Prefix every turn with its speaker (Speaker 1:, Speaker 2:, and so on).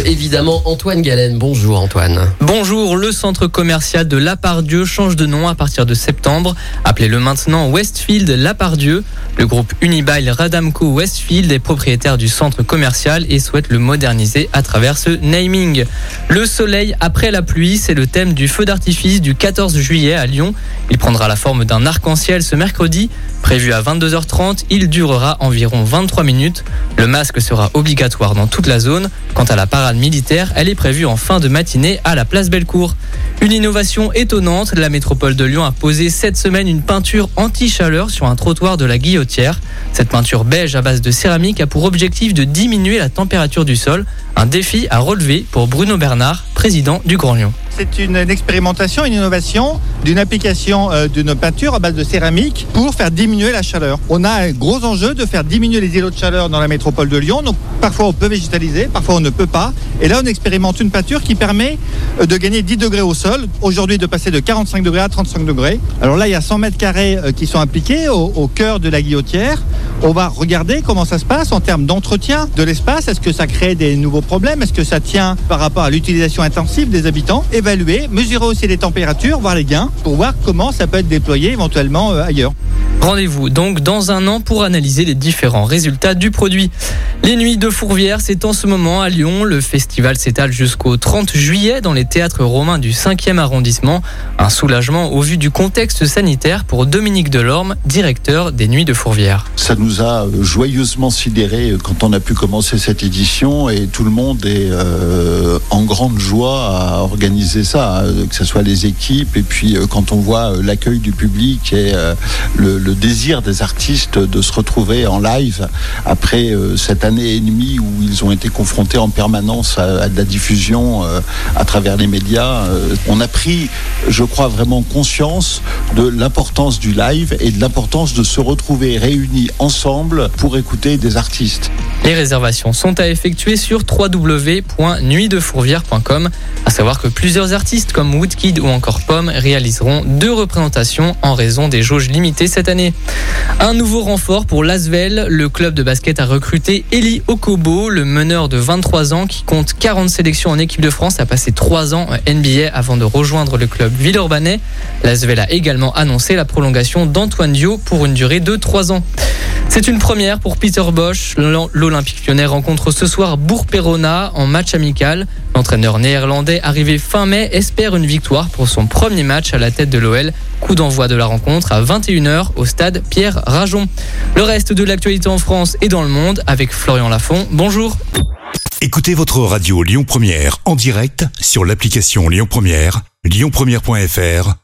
Speaker 1: Évidemment Antoine Galen. Bonjour Antoine.
Speaker 2: Bonjour, le centre commercial de Lapardieu change de nom à partir de septembre. Appelez-le maintenant Westfield Lapardieu. Le groupe Unibail Radamco Westfield est propriétaire du centre commercial et souhaite le moderniser à travers ce naming. Le soleil après la pluie, c'est le thème du feu d'artifice du 14 juillet à Lyon. Il prendra la forme d'un arc-en-ciel ce mercredi. Prévu à 22h30, il durera environ 23 minutes. Le masque sera obligatoire dans toute la zone. Quant à la militaire, elle est prévue en fin de matinée à la place Bellecour. Une innovation étonnante, la métropole de Lyon a posé cette semaine une peinture anti-chaleur sur un trottoir de la Guillotière. Cette peinture beige à base de céramique a pour objectif de diminuer la température du sol, un défi à relever pour Bruno Bernard, président du Grand Lyon.
Speaker 3: C'est une, expérimentation, une innovation d'une application euh, d'une peinture à base de céramique pour faire diminuer la chaleur. On a un gros enjeu de faire diminuer les îlots de chaleur dans la métropole de Lyon. Parfois on peut végétaliser, parfois on ne peut pas. Et là on expérimente une peinture qui permet euh, de gagner 10 degrés au sol. Aujourd'hui de passer de 45 degrés à 35 degrés. Alors là il y a 100 mètres carrés euh, qui sont appliqués au cœur de la guillotière. On va regarder comment ça se passe en termes d'entretien de l'espace. Est-ce que ça crée des nouveaux problèmes? Est-ce que ça tient par rapport à l'utilisation intensive des habitants? Évaluer, mesurer aussi les températures, voir les gains, pour voir comment ça peut être déployé éventuellement euh, ailleurs.
Speaker 2: Rendez-vous donc dans un an pour analyser les différents résultats du produit. Les nuits de Fourvière, c'est en ce moment à Lyon. Le festival s'étale jusqu'au 30 juillet dans les théâtres romains du 5e arrondissement. Un soulagement au vu du contexte sanitaire pour Dominique Delorme, directeur des Nuits de Fourvière.
Speaker 4: Ça nous a joyeusement sidéré quand on a pu commencer cette édition et tout le monde est euh, en grande joie à organiser ça, hein, que ce soit les équipes et puis euh, quand on voit euh, l'accueil du public et euh, le, désir des artistes de se retrouver en live après euh, cette année et demie où ils ont été confrontés en permanence à, à de la diffusion euh, à travers les médias. euh, on a pris, je crois, vraiment conscience de l'importance du live et de l'importance de se retrouver réunis ensemble pour écouter des artistes.
Speaker 2: Les réservations sont à effectuer sur www.nuitdefourvière.com. À savoir que plusieurs artistes comme Woodkid ou encore Pomme réaliseront deux représentations en raison des jauges limitées cette année. Un nouveau renfort pour l'Asvel. Le club de basket a recruté Eli Okobo, le meneur de 23 ans qui compte 40 sélections en équipe de France, a passé 3 ans NBA avant de rejoindre le club Villeurbanais. L'Asvel a également annoncé la prolongation d'Antoine Dio pour une durée de 3 ans. C'est une première pour Peter Bosch. L'Olympique lyonnais rencontre ce soir Bourg-Perona en match amical. L'entraîneur néerlandais arrivé fin mai espère une victoire pour son premier match à la tête de l'OL. Coup d'envoi de la rencontre à 21h au stade Pierre Rajon. Le reste de l'actualité en France et dans le monde avec Florian Lafont. Bonjour.
Speaker 5: Écoutez votre radio Lyon Première en direct sur l'application Lyon Première, lyonpremière.fr